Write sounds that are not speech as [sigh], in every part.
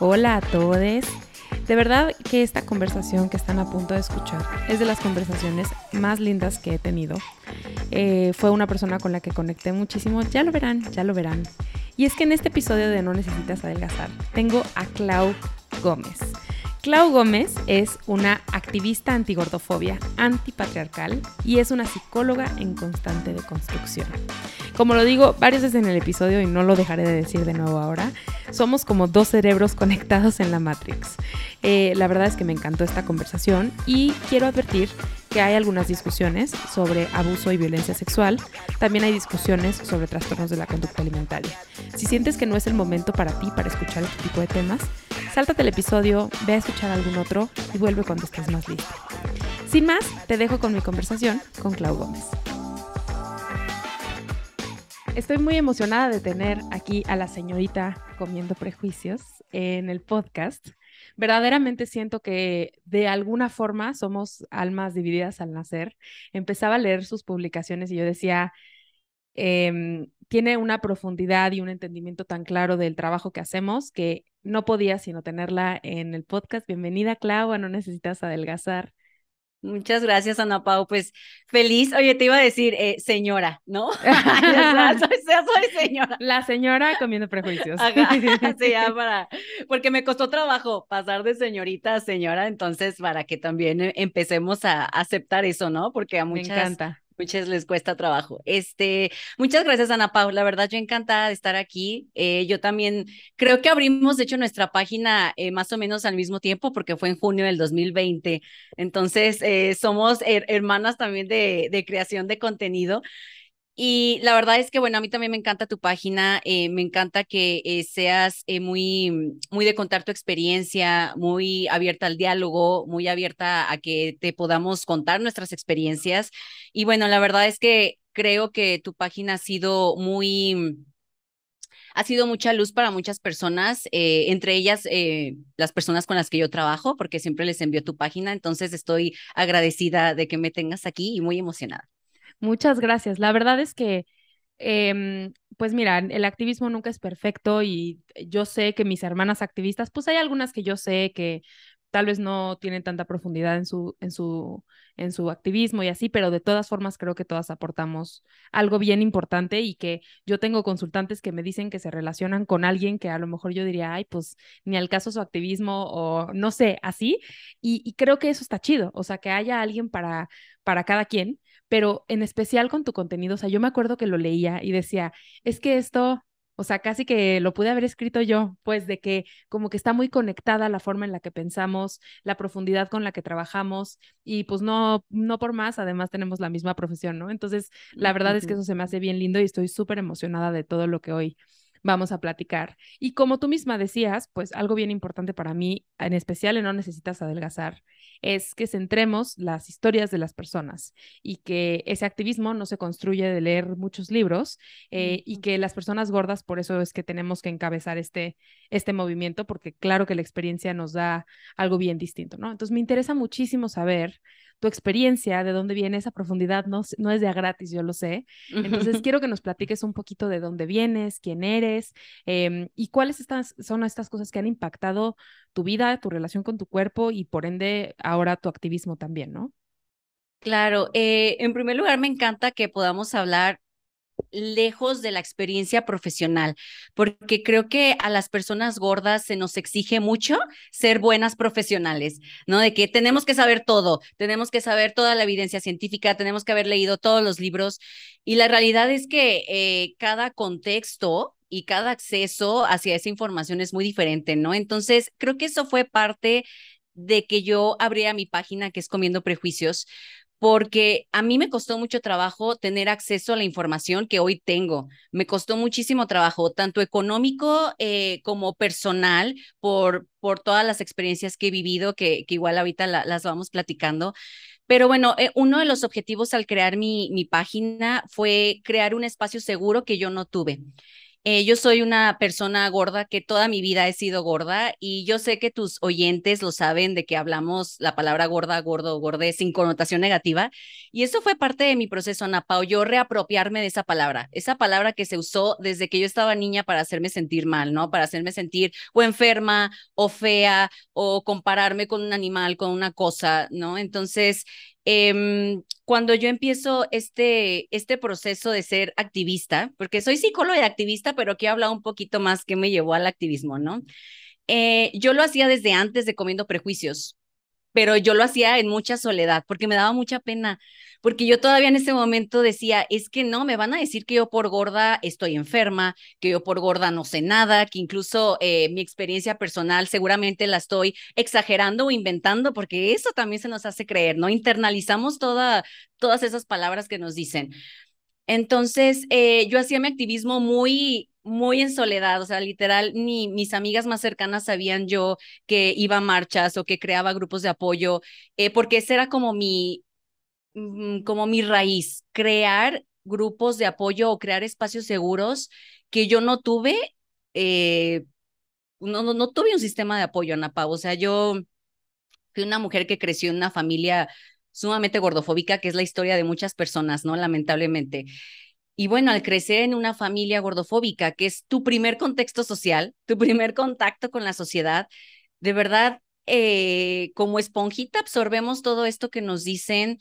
Hola a todos. De verdad que esta conversación que están a punto de escuchar es de las conversaciones más lindas que he tenido. Eh, fue una persona con la que conecté muchísimo. Ya lo verán, ya lo verán. Y es que en este episodio de No Necesitas Adelgazar tengo a Clau Gómez. Clau Gómez es una activista antigordofobia, antipatriarcal y es una psicóloga en constante deconstrucción. Como lo digo varias veces en el episodio y no lo dejaré de decir de nuevo ahora, somos como dos cerebros conectados en la Matrix. Eh, la verdad es que me encantó esta conversación y quiero advertir que hay algunas discusiones sobre abuso y violencia sexual. También hay discusiones sobre trastornos de la conducta alimentaria. Si sientes que no es el momento para ti para escuchar este tipo de temas, Sáltate el episodio, ve a escuchar algún otro y vuelve cuando estés más listo. Sin más, te dejo con mi conversación con Clau Gómez. Estoy muy emocionada de tener aquí a la señorita comiendo prejuicios en el podcast. Verdaderamente siento que de alguna forma somos almas divididas al nacer. Empezaba a leer sus publicaciones y yo decía, em, tiene una profundidad y un entendimiento tan claro del trabajo que hacemos que no podía sino tenerla en el podcast. Bienvenida, Clau, no necesitas adelgazar. Muchas gracias, Ana Pau. Pues feliz. Oye, te iba a decir, eh, señora, ¿no? [laughs] [laughs] ya soy, señora. La señora comiendo prejuicios. [laughs] sí, ya para, porque me costó trabajo pasar de señorita a señora, entonces para que también eh, empecemos a aceptar eso, ¿no? Porque a muchas, me encanta muchas les cuesta trabajo. Este, muchas gracias, Ana Pau. La verdad, yo encantada de estar aquí. Eh, yo también creo que abrimos, de hecho, nuestra página eh, más o menos al mismo tiempo, porque fue en junio del 2020. Entonces, eh, somos hermanas también de, de creación de contenido. Y la verdad es que, bueno, a mí también me encanta tu página, eh, me encanta que eh, seas eh, muy, muy de contar tu experiencia, muy abierta al diálogo, muy abierta a que te podamos contar nuestras experiencias. Y bueno, la verdad es que creo que tu página ha sido muy, ha sido mucha luz para muchas personas, entre ellas las personas con las que yo trabajo, porque siempre les envío tu página. Entonces estoy agradecida de que me tengas aquí y muy emocionada. Muchas gracias. La verdad es que, em, pues mira, el activismo nunca es perfecto y yo sé que mis hermanas activistas, pues hay algunas que yo sé que tal vez no tienen tanta profundidad en su, en su, en su activismo y así, pero de todas formas creo que todas aportamos algo bien importante y que yo tengo consultantes que me dicen que se relacionan con alguien que a lo mejor yo diría, ay, pues ni al caso su activismo o no sé, así, y, creo que eso está chido, o sea, que haya alguien para, para cada quien pero en especial con tu contenido, o sea, yo me acuerdo que lo leía y decía, es que esto, o sea, casi que lo pude haber escrito yo, pues de que como que está muy conectada la forma en la que pensamos, la profundidad con la que trabajamos y pues no, no por más, además tenemos la misma profesión, ¿no? Entonces, la verdad es que eso se me hace bien lindo y estoy súper emocionada de todo lo que hoy vamos a platicar. Y como tú misma decías, pues algo bien importante para mí, en especial en No Necesitas Adelgazar, es que centremos las historias de las personas y que ese activismo no se construye de leer muchos libros eh, y que las personas gordas, por eso es que tenemos que encabezar este, este movimiento, porque claro que la experiencia nos da algo bien distinto, ¿no? Entonces me interesa muchísimo saber tu experiencia, de dónde viene esa profundidad, no, no es de a gratis, yo lo sé. Entonces, quiero que nos platiques un poquito de dónde vienes, quién eres em, y cuáles estas, son estas cosas que han impactado tu vida, tu relación con tu cuerpo y por ende ahora tu activismo también, ¿no? Claro, eh, en primer lugar me encanta que podamos hablar lejos de la experiencia profesional, porque creo que a las personas gordas se nos exige mucho ser buenas profesionales, ¿no? De que tenemos que saber todo, tenemos que saber toda la evidencia científica, tenemos que haber leído todos los libros y la realidad es que eh, cada contexto y cada acceso hacia esa información es muy diferente, ¿no? Entonces, creo que eso fue parte de que yo abría mi página que es Comiendo Prejuicios, porque a mí me costó mucho trabajo tener acceso a la información que hoy tengo. Me costó muchísimo trabajo, tanto económico eh, como personal, por, por todas las experiencias que he vivido, que, que igual ahorita las vamos platicando. Pero bueno, eh, uno de los objetivos al crear mi, mi página fue crear un espacio seguro que yo no tuve. Eh, yo soy una persona gorda que toda mi vida he sido gorda y yo sé que tus oyentes lo saben de que hablamos la palabra gorda, gordo, gordé sin connotación negativa. Y eso fue parte de mi proceso, Ana Pau, yo reapropiarme de esa palabra, esa palabra que se usó desde que yo estaba niña para hacerme sentir mal, ¿no? Para hacerme sentir o enferma o fea o compararme con un animal, con una cosa, ¿no? Entonces, eh, cuando yo empiezo este, este proceso de ser activista, porque soy psicóloga y activista, pero aquí habla un poquito más que me llevó al activismo, ¿no? Eh, yo lo hacía desde antes de Comiendo Prejuicios pero yo lo hacía en mucha soledad porque me daba mucha pena, porque yo todavía en ese momento decía, es que no, me van a decir que yo por gorda estoy enferma, que yo por gorda no sé nada, que incluso eh, mi experiencia personal seguramente la estoy exagerando o inventando, porque eso también se nos hace creer, ¿no? Internalizamos toda, todas esas palabras que nos dicen. Entonces, eh, yo hacía mi activismo muy muy en soledad, o sea, literal, ni mis amigas más cercanas sabían yo que iba a marchas o que creaba grupos de apoyo, eh, porque esa era como mi, mm, como mi raíz, crear grupos de apoyo o crear espacios seguros que yo no tuve, eh, no, no, no tuve un sistema de apoyo, Ana Pau, o sea, yo fui una mujer que creció en una familia sumamente gordofóbica, que es la historia de muchas personas, ¿no? Lamentablemente. Y bueno, al crecer en una familia gordofóbica, que es tu primer contexto social, tu primer contacto con la sociedad, de verdad, eh, como esponjita absorbemos todo esto que nos dicen,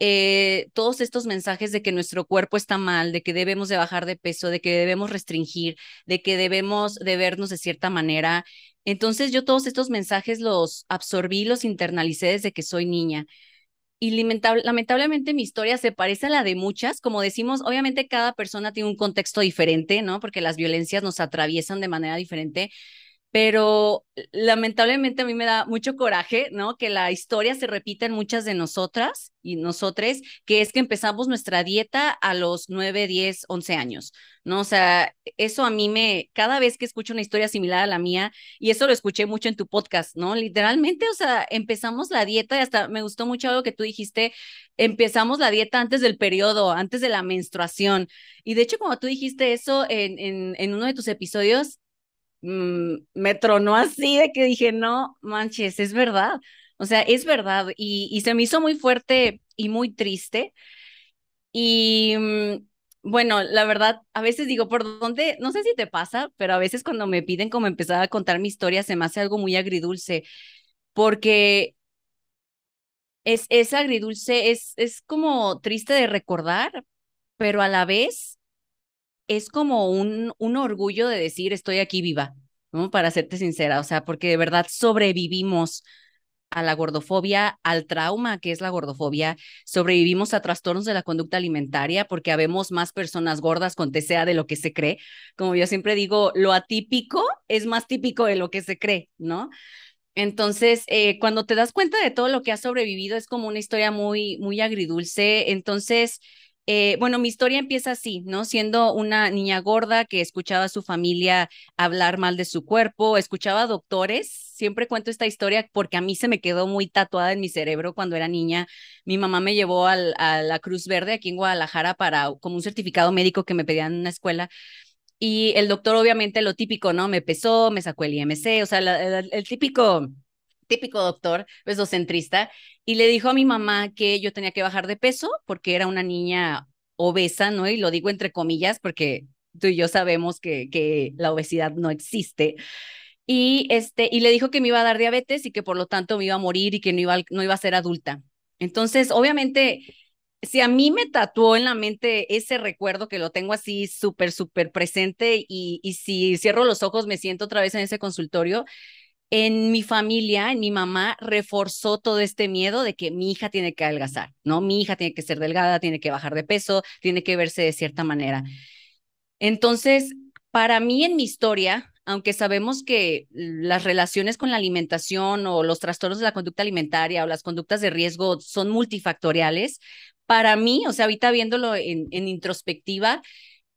eh, todos estos mensajes de que nuestro cuerpo está mal, de que debemos de bajar de peso, de que debemos restringir, de que debemos de vernos de cierta manera. Entonces yo todos estos mensajes los absorbí, los internalicé desde que soy niña y lamentablemente mi historia se parece a la de muchas. Como decimos, obviamente cada persona tiene un contexto diferente, ¿no? Porque las violencias nos atraviesan de manera diferente, pero lamentablemente a mí me da mucho coraje, ¿no? Que la historia se repita en muchas de nosotras y nosotres, que es que empezamos nuestra dieta a los 9, 10, 11 años, ¿no? O sea, eso a mí me, cada vez que escucho una historia similar a la mía, y eso lo escuché mucho en tu podcast, ¿no? Literalmente, o sea, empezamos la dieta y hasta me gustó mucho algo que tú dijiste, empezamos la dieta antes del periodo, antes de la menstruación. Y de hecho, como tú dijiste eso en, en, en uno de tus episodios, mmm, me tronó así de que dije, no manches, es verdad. O sea, es verdad. Y, y se me hizo muy fuerte y muy triste. Y mm, bueno, la verdad, a veces digo, ¿por dónde? No sé si te pasa, pero a veces cuando me piden como empezar a contar mi historia, se me hace algo muy agridulce, porque es, es agridulce, es, es como triste de recordar, pero a la vez es como un, un orgullo de decir estoy aquí viva, ¿no? Para serte sincera, o sea, porque de verdad sobrevivimos a la gordofobia, al trauma que es la gordofobia, sobrevivimos a trastornos de la conducta alimentaria porque habemos más personas gordas con TCA de lo que se cree. Como yo siempre digo, lo atípico es más típico de lo que se cree, ¿no? Entonces, eh, cuando te das cuenta de todo lo que has sobrevivido, es como una historia muy, muy agridulce. Entonces, eh, bueno, mi historia empieza así, ¿no? Siendo una niña gorda que escuchaba a su familia hablar mal de su cuerpo, escuchaba a doctores. Siempre cuento esta historia porque a mí se me quedó muy tatuada en mi cerebro cuando era niña. Mi mamá me llevó a la Cruz Verde aquí en Guadalajara para como un certificado médico que me pedían en una escuela. Y el doctor, obviamente, lo típico, ¿no? Me pesó, me sacó el IMC, o sea, el, típico típico doctor pesocentrista, y le dijo a mi mamá que yo tenía que bajar de peso porque era una niña obesa, ¿no? Y lo digo entre comillas porque tú y yo sabemos que, que la obesidad no existe. Y, este, y le dijo que me iba a dar diabetes y que por lo tanto me iba a morir y que no iba, no iba a ser adulta. Entonces, obviamente, si a mí me tatuó en la mente ese recuerdo que lo tengo así súper, súper presente y, y si cierro los ojos me siento otra vez en ese consultorio, en mi familia, en mi mamá, reforzó todo este miedo de que mi hija tiene que adelgazar, ¿no? Mi hija tiene que ser delgada, tiene que bajar de peso, tiene que verse de cierta manera. Entonces, para mí en mi historia, aunque sabemos que las relaciones con la alimentación o los trastornos de la conducta alimentaria o las conductas de riesgo son multifactoriales, para mí, o sea, ahorita viéndolo en, introspectiva,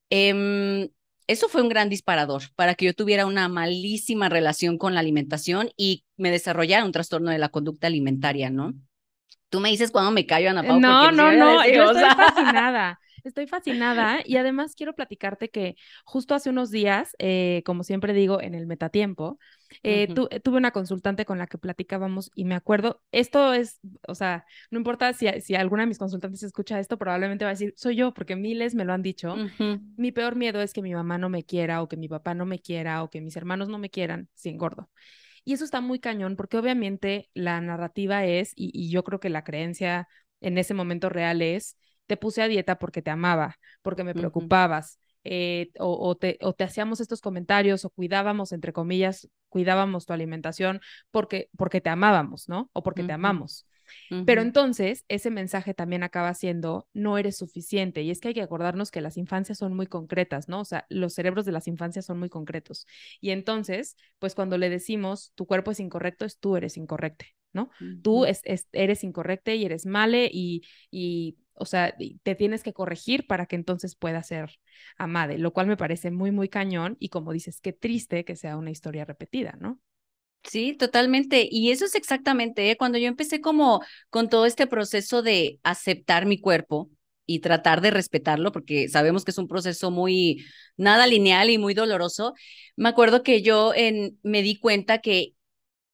em, eso fue un gran disparador para que yo tuviera una malísima relación con la alimentación y me desarrollara un trastorno de la conducta alimentaria, ¿no? Tú me dices cuando me callo, Ana Pau. No, no, no, yo estoy fascinada. Estoy fascinada y además quiero platicarte que justo hace unos días, eh, como siempre digo, en el metatiempo, eh, tuve una consultante con la que platicábamos y me acuerdo, esto es, o sea, no importa si, si alguna de mis consultantes escucha esto, probablemente va a decir, soy yo, porque miles me lo han dicho. Mi peor miedo es que mi mamá no me quiera o que mi papá no me quiera o que mis hermanos no me quieran si engordo. Y eso está muy cañón porque obviamente la narrativa es, y, y yo creo que la creencia en ese momento real es, te puse a dieta porque te amaba, porque me preocupabas, eh, o, te, o, te, hacíamos estos comentarios o cuidábamos, entre comillas, cuidábamos tu alimentación porque, porque te amábamos, ¿no? O porque te amamos. Pero entonces ese mensaje también acaba siendo, no eres suficiente. Y es que hay que acordarnos que las infancias son muy concretas, ¿no? O sea, los cerebros de las infancias son muy concretos. Y entonces, pues cuando le decimos, tu cuerpo es incorrecto, es tú eres incorrecto, ¿no? Tú es, eres incorrecto y eres male y, y o sea, te tienes que corregir para que entonces pueda ser amade, lo cual me parece muy, muy cañón y como dices, qué triste que sea una historia repetida, ¿no? Sí, totalmente. Y eso es exactamente, ¿eh? cuando yo empecé como con todo este proceso de aceptar mi cuerpo y tratar de respetarlo, porque sabemos que es un proceso muy, nada lineal y muy doloroso, me acuerdo que yo en, me di cuenta que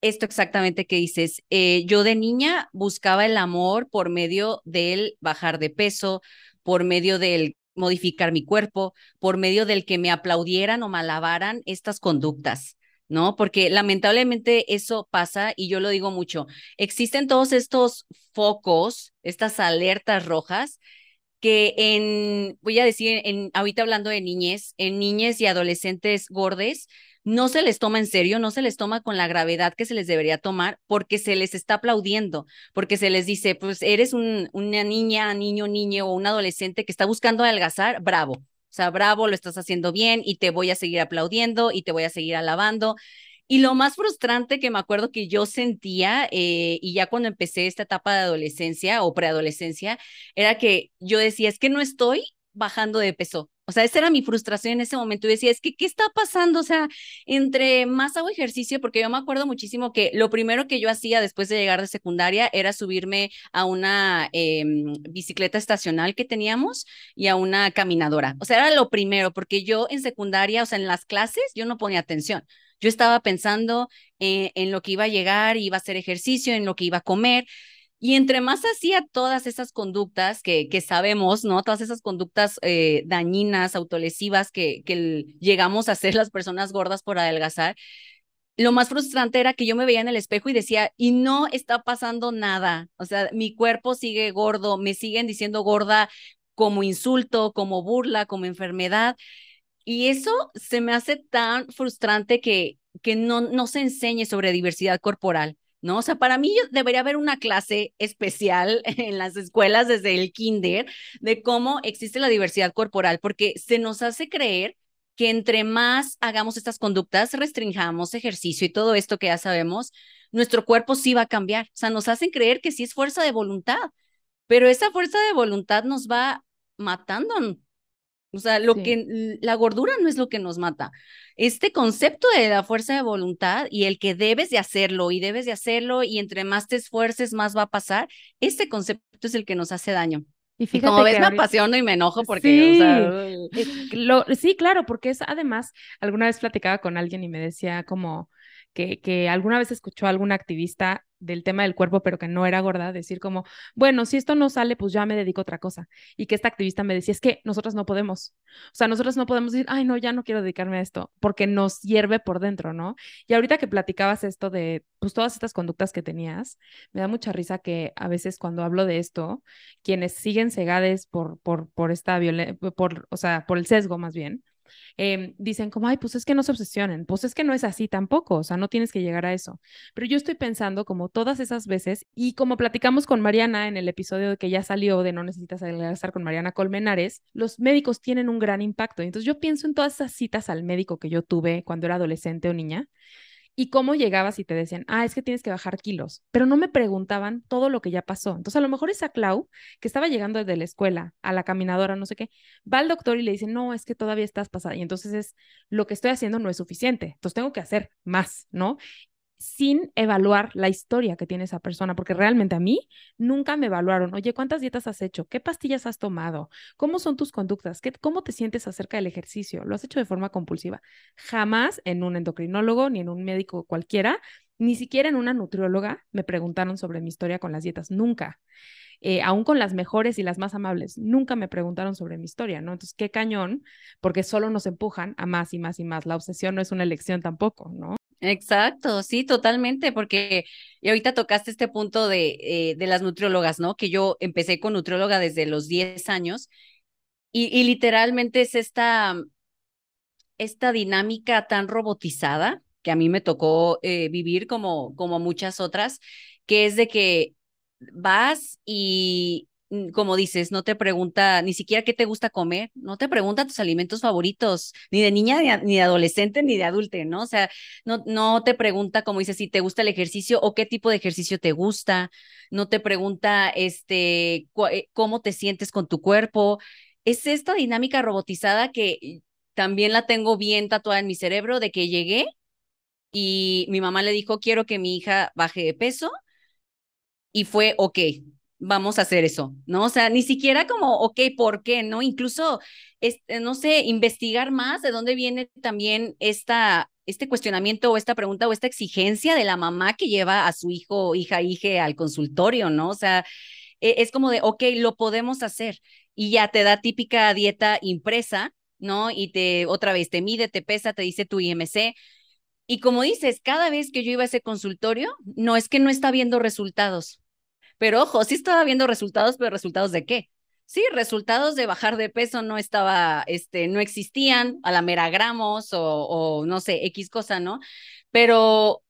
esto exactamente que dices. Eh, yo de niña buscaba el amor por medio del bajar de peso, por medio del modificar mi cuerpo, por medio del que me aplaudieran o malabaran estas conductas. ¿no? Porque lamentablemente eso pasa y yo lo digo mucho. Existen todos estos focos, estas alertas rojas que en, voy a decir, en, ahorita hablando de niñez, en niñez y adolescentes gordes, no se les toma en serio, no se les toma con la gravedad que se les debería tomar porque se les está aplaudiendo, porque se les dice, pues eres un, una niña, niño, niño o un adolescente que está buscando adelgazar, bravo. O sea, bravo, lo estás haciendo bien y te voy a seguir aplaudiendo y te voy a seguir alabando. Y lo más frustrante que me acuerdo que yo sentía, eh, y ya cuando empecé esta etapa de adolescencia o preadolescencia, era que yo decía, es que no estoy bajando de peso. O sea, esa era mi frustración en ese momento. Y decía, es que, ¿qué está pasando? O sea, entre más hago ejercicio, porque yo me acuerdo muchísimo que lo primero que yo hacía después de llegar de secundaria era subirme a una em, bicicleta estacional que teníamos y a una caminadora. O sea, era lo primero, porque yo en secundaria, o sea, en las clases, yo no ponía atención. Yo estaba pensando eh, en lo que iba a llegar, iba a hacer ejercicio, en lo que iba a comer. Y entre más hacía todas esas conductas que, sabemos, ¿no? Todas esas conductas eh, dañinas, autolesivas que, que llegamos a hacer [laughs] las personas gordas por adelgazar, lo más frustrante era que yo me veía en el espejo y decía, y no está pasando nada. O sea, mi cuerpo sigue gordo, me siguen diciendo gorda como insulto, como burla, como enfermedad. Y eso se me hace tan frustrante que, que no, no se enseñe sobre diversidad corporal. ¿No? O sea, para mí debería haber una clase especial [laughs] en las escuelas desde el kinder de cómo existe la diversidad corporal, porque se nos hace creer que entre más hagamos estas conductas, restringamos ejercicio y todo esto que ya sabemos, nuestro cuerpo sí va a cambiar. O sea, nos hacen creer que sí es fuerza de voluntad, pero esa fuerza de voluntad nos va matando o sea, lo que la gordura no es lo que nos mata. Este concepto de la fuerza de voluntad y el que debes de hacerlo y debes de hacerlo y entre más te esfuerces más va a pasar, este concepto es el que nos hace daño. Y, fíjate como ves, me apasiono y me enojo porque, sí, eh, sí, claro, porque es además, alguna vez platicaba con alguien y me decía como que, que alguna vez escuchó a algún activista del tema del cuerpo, pero que no era gorda, decir como, bueno, si esto no sale, pues ya me dedico a otra cosa. Y que esta activista me decía, es que nosotras no podemos. O sea, nosotras no podemos decir, ay, no, ya no quiero dedicarme a esto, porque nos hierve por dentro, ¿no? Y ahorita que platicabas esto de, pues todas estas conductas que tenías, me da mucha risa que a veces cuando hablo de esto, quienes siguen cegades por, por, por esta violencia, por, o sea, por el sesgo más bien, Em, dicen como, ay, pues es que no se obsesionen, pues es que no es así tampoco, o sea, no tienes que llegar a eso. Pero yo estoy pensando como todas esas veces, y como platicamos con Mariana en el episodio que ya salió de No necesitas adelgazar con Mariana Colmenares, los médicos tienen un gran impacto. Entonces yo pienso en todas esas citas al médico que yo tuve cuando era adolescente o niña, y cómo llegabas y te decían, ah, es que tienes que bajar kilos, pero no me preguntaban todo lo que ya pasó. Entonces, a lo mejor esa Clau, que estaba llegando desde la escuela a la caminadora, no sé qué, va al doctor y le dice, no, es que todavía estás pasada. Y entonces es, lo que estoy haciendo no es suficiente, entonces tengo que hacer más, ¿no? Sin evaluar la historia que tiene esa persona, porque realmente a mí nunca me evaluaron, oye, ¿cuántas dietas has hecho? ¿Qué pastillas has tomado? ¿Cómo son tus conductas? ¿Qué, ¿Cómo te sientes acerca del ejercicio? ¿Lo has hecho de forma compulsiva? Jamás en un endocrinólogo ni en un médico cualquiera, ni siquiera en una nutrióloga me preguntaron sobre mi historia con las dietas, nunca. Eh, aún con las mejores y las más amables, nunca me preguntaron sobre mi historia, ¿no? Entonces, qué cañón, porque solo nos empujan a más y más y más. La obsesión no es una elección tampoco, ¿no? Exacto, sí, totalmente, porque y ahorita tocaste este punto de, eh, de las nutriólogas, ¿no? Que yo empecé con nutrióloga desde los 10 años y, y literalmente es esta, esta dinámica tan robotizada que a mí me tocó eh, vivir como, como muchas otras, que es de que vas y, como dices, no te pregunta ni siquiera qué te gusta comer, no te pregunta tus alimentos favoritos, ni de niña, ni de, adolescente, ni de adulte, ¿no? O sea, no, no te pregunta, como dices, si te gusta el ejercicio o qué tipo de ejercicio te gusta, no te pregunta, este, eh, cómo te sientes con tu cuerpo. Es esta dinámica robotizada que también la tengo bien tatuada en mi cerebro de que llegué y mi mamá le dijo, quiero que mi hija baje de peso y fue, ok, vamos a hacer eso, ¿no? O sea, ni siquiera como, ok, ¿por qué? ¿No? Incluso, este, no sé, investigar más de dónde viene también esta, este cuestionamiento o esta pregunta o esta exigencia de la mamá que lleva a su hijo, hija, hija al consultorio, ¿no? O sea, e, es como de, ok, lo podemos hacer y ya te da típica dieta impresa, ¿no? Y te, otra vez, te mide, te pesa, te dice tu IMC. Y como dices, cada vez que yo iba a ese consultorio, no es que no está viendo resultados, pero ojo, sí estaba viendo resultados, pero resultados de qué? Sí, resultados de bajar de peso no estaba, este, no existían a la mera gramos o, o no sé, X cosa, ¿no? Pero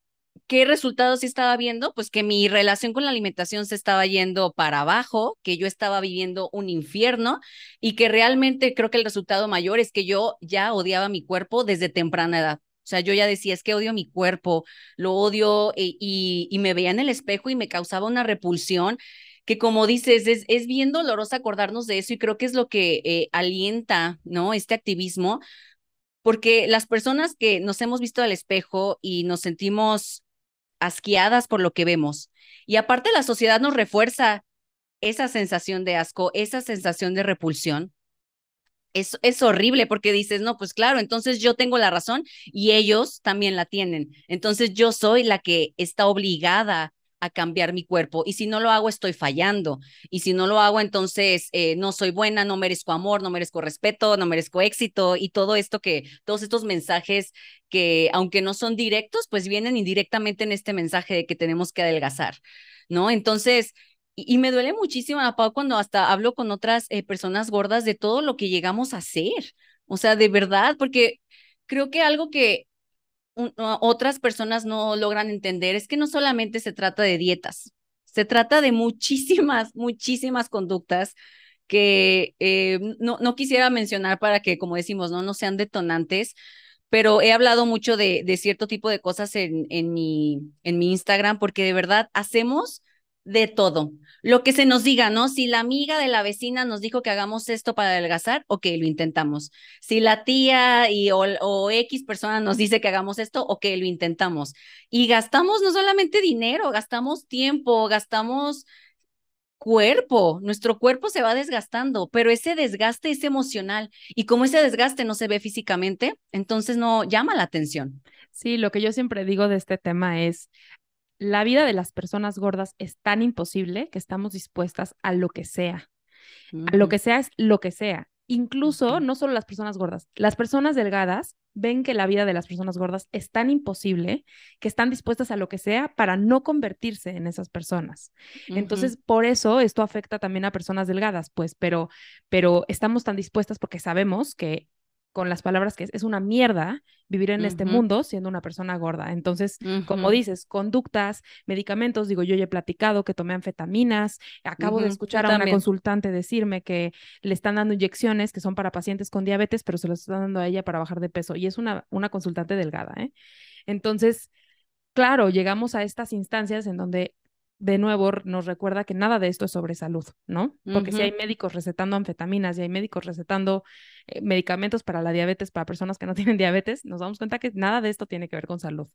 ¿qué resultados estaba viendo? Pues que mi relación con la alimentación se estaba yendo para abajo, que yo estaba viviendo un infierno y que realmente creo que el resultado mayor es que yo ya odiaba mi cuerpo desde temprana edad. O sea, yo ya decía, es que odio mi cuerpo, lo odio eh, y, me veía en el espejo y me causaba una repulsión que como dices, es, es bien doloroso acordarnos de eso y creo que es lo que eh, alienta, ¿no? Este activismo, porque las personas que nos hemos visto al espejo y nos sentimos asqueadas por lo que vemos, y aparte la sociedad nos refuerza esa sensación de asco, esa sensación de repulsión, es, es horrible porque dices, no, pues claro, entonces yo tengo la razón y ellos también la tienen. Entonces yo soy la que está obligada a cambiar mi cuerpo y si no lo hago estoy fallando y si no lo hago entonces eh, no soy buena, no merezco amor, no merezco respeto, no merezco éxito y todo esto que, todos estos mensajes que aunque no son directos, pues vienen indirectamente en este mensaje de que tenemos que adelgazar, ¿no? Entonces, y, me duele muchísimo, Pau, cuando hasta hablo con otras eh, personas gordas de todo lo que llegamos a hacer. O sea, de verdad, porque creo que algo que otras personas no logran entender es que no solamente se trata de dietas, se trata de muchísimas, [laughs] muchísimas conductas que eh, no, no quisiera mencionar para que, como decimos, no, no sean detonantes, pero he hablado mucho de, de cierto tipo de cosas en, en, mi, en mi Instagram porque de verdad hacemos de todo. Lo que se nos diga, ¿no? Si la amiga de la vecina nos dijo que hagamos esto para adelgazar, ok, lo intentamos. Si la tía y, o, X persona nos dice que hagamos esto, ok, lo intentamos. Y gastamos no solamente dinero, gastamos tiempo, gastamos cuerpo, nuestro cuerpo se va desgastando, pero ese desgaste es emocional y como ese desgaste no se ve físicamente, entonces no llama la atención. Sí, lo que yo siempre digo de este tema es, la vida de las personas gordas es tan imposible que estamos dispuestas a lo que sea. A lo que sea es lo que sea. Incluso, no solo las personas gordas, las personas delgadas ven que la vida de las personas gordas es tan imposible que están dispuestas a lo que sea para no convertirse en esas personas. Entonces, por eso esto afecta también a personas delgadas, pues, pero, pero estamos tan dispuestas porque sabemos que con las palabras que es, una mierda vivir en este mundo siendo una persona gorda. Entonces, como dices, conductas, medicamentos, digo, yo ya he platicado que tomé anfetaminas, acabo de escuchar a una consultante decirme que le están dando inyecciones que son para pacientes con diabetes, pero se las están dando a ella para bajar de peso y es una, una consultante delgada, ¿eh? Entonces, claro, llegamos a estas instancias en donde de nuevo nos recuerda que nada de esto es sobre salud, ¿no? Porque si hay médicos recetando anfetaminas y hay médicos recetando eh, medicamentos para la diabetes para personas que no [laughs] tienen diabetes, nos damos cuenta que nada de esto tiene que ver con salud.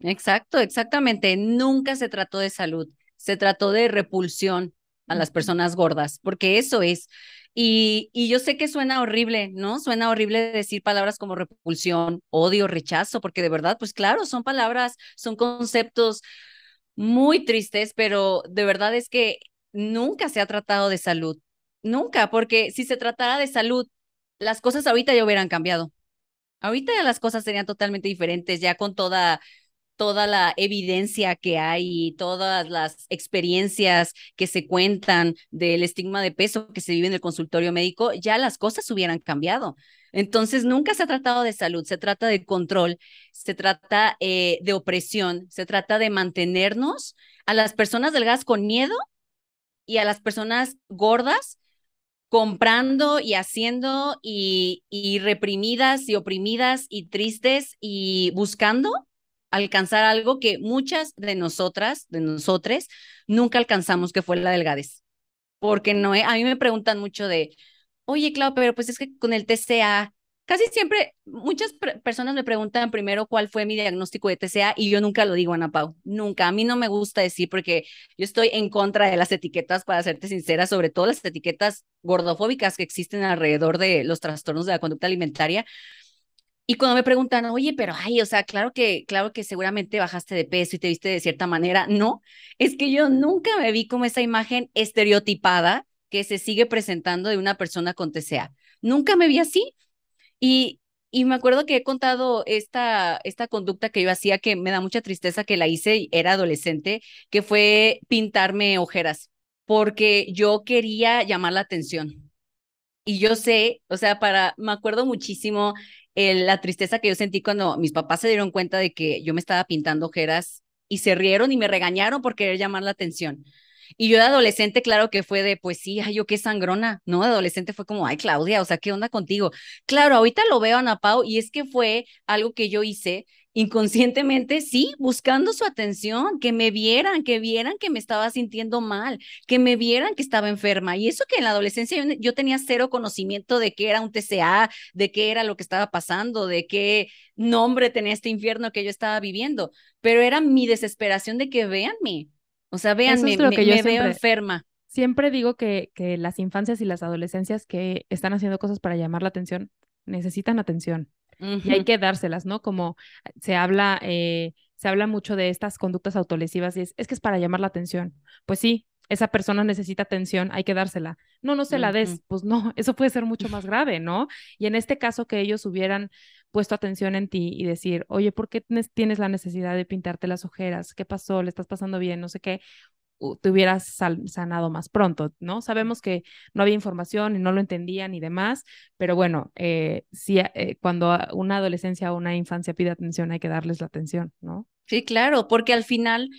Exacto, exactamente. Nunca se trató de salud, se trató de repulsión a las personas gordas, porque eso es. Y, y yo sé que suena horrible, ¿no? Suena horrible decir palabras como repulsión, odio, rechazo, porque de verdad, pues claro, son palabras, son conceptos muy tristes, pero de verdad es que nunca se ha tratado de salud. Nunca, porque si se tratara de salud, las cosas ahorita ya hubieran cambiado. Ahorita las cosas serían totalmente diferentes, ya con toda toda la evidencia que hay, todas las experiencias que se cuentan del estigma de peso que se vive en el consultorio médico, ya las cosas hubieran cambiado. Entonces, nunca se ha tratado de salud, se trata de control, se trata eh, de opresión, se trata de mantenernos a las personas delgadas con miedo y a las personas gordas comprando y haciendo y, y reprimidas y oprimidas y tristes y buscando alcanzar algo que muchas de nosotras, de nosotros, nunca alcanzamos, que fue la delgadez. Porque no, a mí me preguntan mucho de, oye, Clau, pero pues es que con el TCA, casi siempre, muchas personas me preguntan primero cuál fue mi diagnóstico de TCA y yo nunca lo digo, Ana Pau, nunca. A mí no me gusta decir porque yo estoy en contra de las etiquetas, para serte sincera, sobre todo las etiquetas gordofóbicas que existen alrededor de los trastornos de la conducta alimentaria. Y cuando me preguntan, oye, pero ay, o sea, claro que, claro que seguramente bajaste de peso y te viste de cierta manera. No, es que yo nunca me vi como esa imagen estereotipada que se sigue presentando de una persona con TCA. Nunca me vi así. Y, y me acuerdo que he contado esta, esta conducta que yo hacía que me da mucha tristeza que la hice, era adolescente, que fue pintarme ojeras, porque yo quería llamar la atención. Y yo sé, o sea, para, me acuerdo muchísimo la tristeza que yo sentí cuando mis papás se dieron cuenta de que yo me estaba pintando ojeras y se rieron y me regañaron por querer llamar la atención. Y yo de adolescente, claro que fue de, pues sí, ay, yo qué sangrona, ¿no? De adolescente fue como, ay, Claudia, o sea, ¿qué onda contigo? Claro, ahorita lo veo Ana Pau y es que fue algo que yo hice inconscientemente, sí, buscando su atención, que me vieran, que vieran que me estaba sintiendo mal, que me vieran que estaba enferma. Y eso que en la adolescencia yo, tenía cero conocimiento de qué era un TCA, de qué era lo que estaba pasando, de qué nombre tenía este infierno que yo estaba viviendo, pero era mi desesperación de que véanme, o sea, véanme, me, que yo veo enferma. Siempre digo que, que las infancias y las adolescencias que están haciendo cosas para llamar la atención necesitan atención. Y hay que dárselas, ¿no? Como se habla, eh, se habla mucho de estas conductas autolesivas y es, es que es para llamar la atención. Pues sí, esa persona necesita atención, hay que dársela. No, no se la des, pues no, [laughs] eso puede ser mucho más grave, ¿no? Y en este caso que ellos hubieran puesto atención en ti y decir, oye, ¿por qué tienes la necesidad de pintarte las ojeras? ¿Qué pasó? ¿Le estás pasando bien? No sé qué te hubieras sanado más pronto, ¿no? Sabemos que no había información y no lo entendían y demás, pero bueno, eh, sí, eh, cuando una adolescencia o una infancia pide atención, hay que darles la atención, ¿no? Sí, claro, porque al final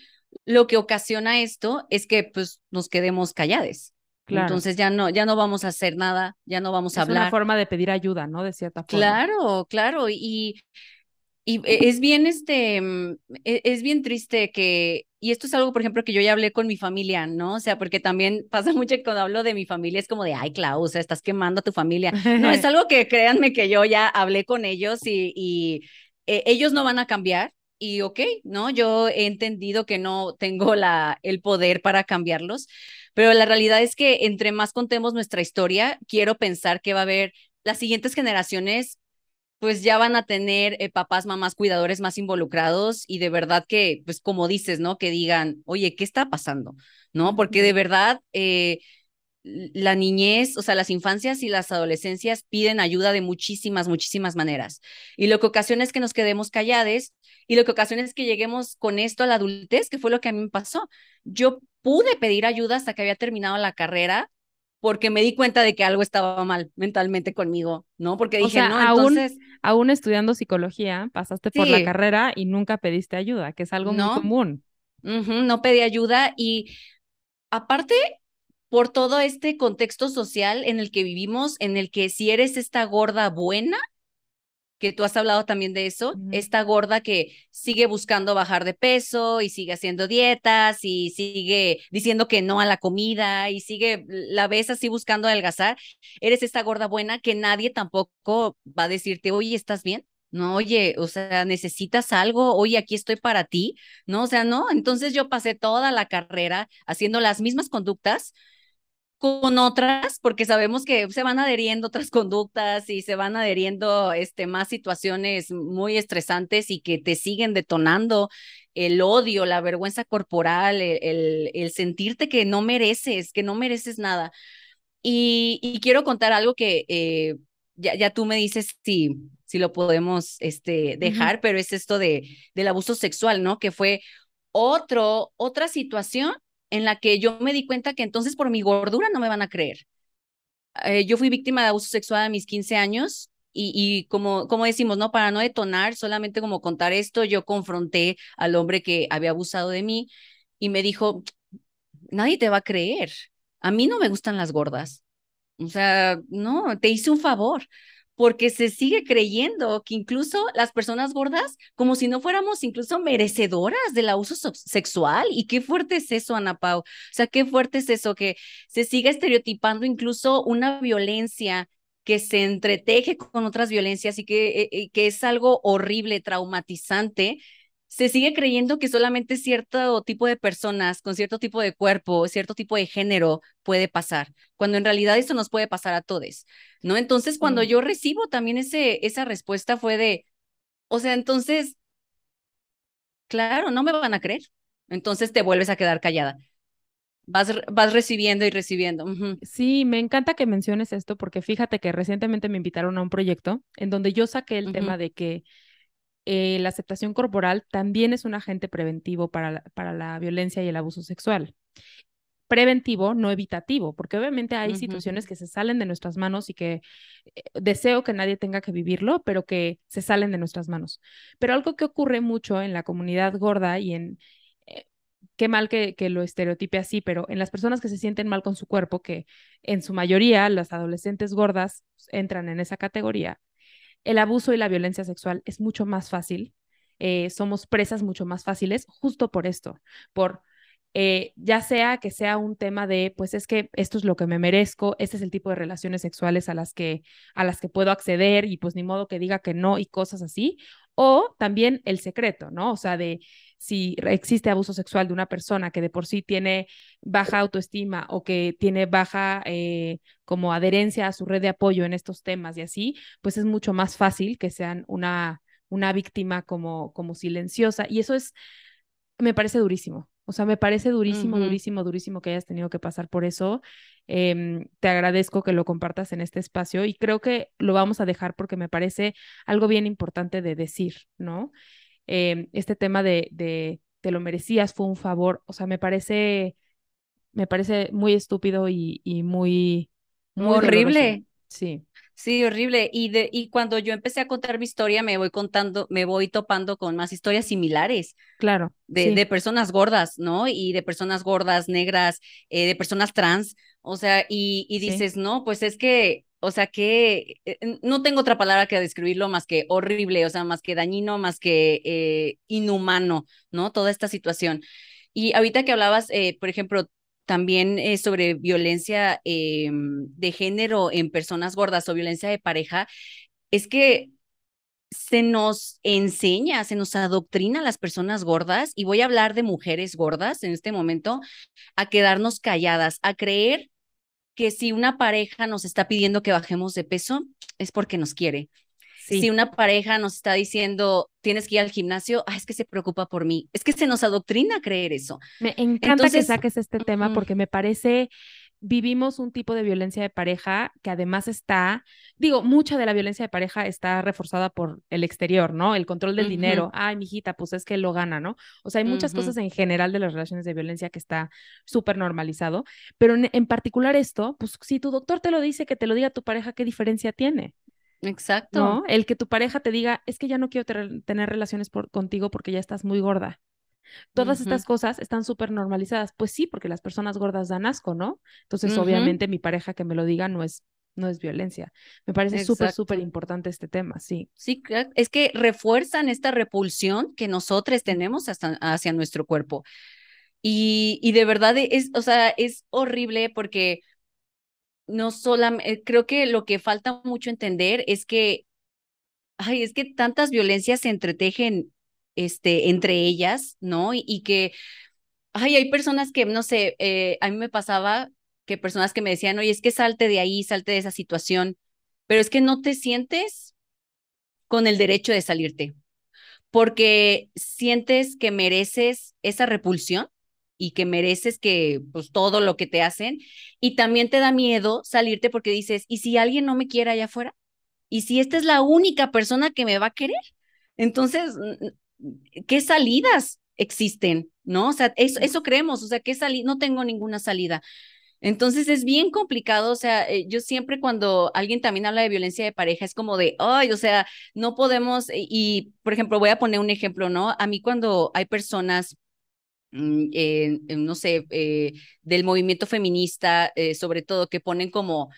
lo que ocasiona esto es que pues nos quedemos callados. Claro. Entonces ya no, ya no vamos a hacer nada, ya no vamos a hablar. Es una forma de pedir ayuda, ¿no? De cierta forma. Claro, claro. Y, y e, es bien, este, mm, e, es bien triste que, y esto es algo, por ejemplo, que yo ya hablé con mi familia, ¿no? O sea, porque también pasa [laughs] mucho que cuando hablo de mi familia es como de, ay, Clau, o sea, estás quemando a tu familia. No, es [laughs] algo que créanme que yo ya hablé con ellos y, y eh, ellos no van a cambiar. Y ok, ¿no? Yo he entendido que no tengo la, el poder para cambiarlos, pero la realidad es que entre más contemos nuestra historia, quiero pensar que va a haber las siguientes generaciones pues ya van a tener eh, papás, mamás, cuidadores más involucrados y de verdad que, pues como dices, ¿no? Que digan, oye, ¿qué está pasando? ¿No? Porque de verdad, eh, la niñez, o sea, las infancias y las adolescencias piden ayuda de muchísimas, muchísimas maneras. Y lo que ocasiona es que nos quedemos callados y lo que ocasiona es que lleguemos con esto a la adultez, que fue lo que a mí me pasó. Yo pude pedir ayuda hasta que había terminado la carrera porque me di cuenta de que algo estaba mal mentalmente conmigo, ¿no? Porque dije, no, entonces... Aún, estudiando psicología, pasaste por la carrera y nunca pediste ayuda, que es algo muy común. no pedí ayuda y aparte por todo este contexto social en el que vivimos, en el que si eres esta gorda buena, que tú has hablado también de eso, esta gorda que sigue buscando bajar de peso y sigue haciendo dietas y sigue diciendo que no a la comida y sigue, la ves así buscando adelgazar, eres esta gorda buena que nadie tampoco va a decirte, oye, ¿estás bien? No, oye, o sea, necesitas algo, oye, aquí estoy para ti, ¿no? O sea, no, entonces yo pasé toda la carrera haciendo las mismas conductas, con otras, porque sabemos que se van adheriendo otras conductas y se van adheriendo este, más situaciones muy estresantes y que te siguen detonando el odio, la vergüenza corporal, el, el, sentirte que no mereces, que no mereces nada. Y, quiero contar algo que eh, ya, ya tú me dices si, si lo podemos este, dejar, pero es esto de, del abuso sexual, ¿no? Que fue otro, otra situación en la que yo me di cuenta que entonces por mi gordura no me van a creer. Eh, yo fui víctima de abuso sexual a mis 15 años y, y, como, como decimos, ¿no? Para no detonar, solamente como contar esto, yo confronté al hombre que había abusado de mí y me dijo, nadie te va a creer. A mí no me gustan las gordas. O sea, no, te hice un favor porque se sigue creyendo que incluso las personas gordas, como si no fuéramos incluso merecedoras del abuso sexual. Y qué fuerte es eso, Ana Pau. O sea, qué fuerte es eso, que se siga estereotipando incluso una violencia que se entreteje con otras violencias y que, eh, eh, que es algo horrible, traumatizante, se sigue creyendo que solamente cierto tipo de personas con cierto tipo de cuerpo, cierto tipo de género puede pasar, cuando en realidad eso nos puede pasar a todos, ¿no? Entonces, cuando yo recibo también ese, esa respuesta fue de, o sea, entonces, claro, no me van a creer, entonces te vuelves a quedar callada. Vas, vas recibiendo y recibiendo. Sí, me encanta que menciones esto porque fíjate que recientemente me invitaron a un proyecto en donde yo saqué el tema de que eh, la aceptación corporal también es un agente preventivo para la, para la violencia y el abuso sexual. Preventivo, no evitativo, porque obviamente hay situaciones que se salen de nuestras manos y que eh, deseo que nadie tenga que vivirlo, pero que se salen de nuestras manos. Pero algo que ocurre mucho en la comunidad gorda y en, eh, qué mal que, que, lo estereotipe así, pero en las personas que se sienten mal con su cuerpo, que en su mayoría las adolescentes gordas entran en esa categoría, el abuso y la violencia sexual es mucho más fácil. Eh, somos presas mucho más fáciles justo por esto, por eh, ya sea que sea un tema de, pues es que esto es lo que me merezco, este es el tipo de relaciones sexuales a las que, a las que puedo acceder y pues ni modo que diga que no y cosas así, o también el secreto, ¿no? O sea, de si existe abuso sexual de una persona que de por sí tiene baja autoestima o que tiene baja eh, como adherencia a su red de apoyo en estos temas y así, pues es mucho más fácil que sean una, una víctima como, como silenciosa. Y eso es, me parece durísimo. O sea, me parece durísimo, durísimo, durísimo que hayas tenido que pasar por eso. Em, te agradezco que lo compartas en este espacio y creo que lo vamos a dejar porque me parece algo bien importante de decir, ¿no? Em, este tema de, de te lo merecías, fue un favor, o sea, me parece, me parece muy estúpido y, muy, muy horrible. Sí. Sí, horrible. Y, de, y cuando yo empecé a contar mi historia, me voy contando, me voy topando con más historias similares. Claro. De, de personas gordas, ¿no? Y de personas gordas, negras, eh, de personas trans. O sea, y, y dices, no, pues es que o sea que eh, no tengo otra palabra que describirlo más que horrible, o sea, más que dañino, más que eh, inhumano, ¿no? Toda esta situación. Y ahorita que hablabas, eh, por ejemplo, también sobre violencia em, de género en personas gordas o violencia de pareja, es que se nos enseña, se nos adoctrina a las personas gordas, y voy a hablar de mujeres gordas en este momento, a quedarnos calladas, a creer que si una pareja nos está pidiendo que bajemos de peso, es porque nos quiere. Si una pareja nos está diciendo, tienes que ir al gimnasio, ah, es que se preocupa por mí. Es que se nos adoctrina a creer eso. Me encanta que saques este tema porque me parece vivimos un tipo de violencia de pareja que además está, digo, mucha de la violencia de pareja está reforzada por el exterior, ¿no? El control del dinero. Ay, mijita, pues es que lo gana, ¿no? O sea, hay muchas cosas en general de las relaciones de violencia que está súper normalizado, pero en, particular esto, pues si tu doctor te lo dice, que te lo diga tu pareja, ¿qué diferencia tiene? Exacto. ¿No? El que tu pareja te diga, es que ya no quiero tener relaciones por, contigo porque ya estás muy gorda. Todas estas cosas están súper normalizadas. Pues sí, porque las personas gordas dan asco, ¿no? Entonces, obviamente, mi pareja que me lo diga no es, no es violencia. Me parece súper, súper importante este tema, sí. Sí, es que refuerzan esta repulsión que nosotros tenemos hasta, hacia nuestro cuerpo. Y, y de verdad es, o sea, es horrible porque no solamente, creo que lo que falta mucho entender es que, ay, es que tantas violencias se entretejen este, entre ellas, ¿no? Y, que, ay, hay personas que, no sé, eh, a mí me pasaba que personas que me decían, oye, es que salte de ahí, salte de esa situación, pero es que no te sientes con el derecho de salirte, porque sientes que mereces esa repulsión y que mereces que, pues, todo lo que te hacen, y también te da miedo salirte porque dices, ¿y si alguien no me quiere allá afuera? ¿Y si esta es la única persona que me va a querer? Entonces, ¿qué salidas existen? ¿No? O sea, eso, eso creemos, o sea, ¿qué salida? No tengo ninguna salida. Entonces es bien complicado, o sea, eh, yo siempre cuando alguien también habla de violencia de pareja es como de, ay, o sea, no podemos, y, por ejemplo, voy a poner un ejemplo, ¿no? A mí cuando hay personas mm, no sé, eh, del movimiento feminista, eh, sobre todo, que ponen como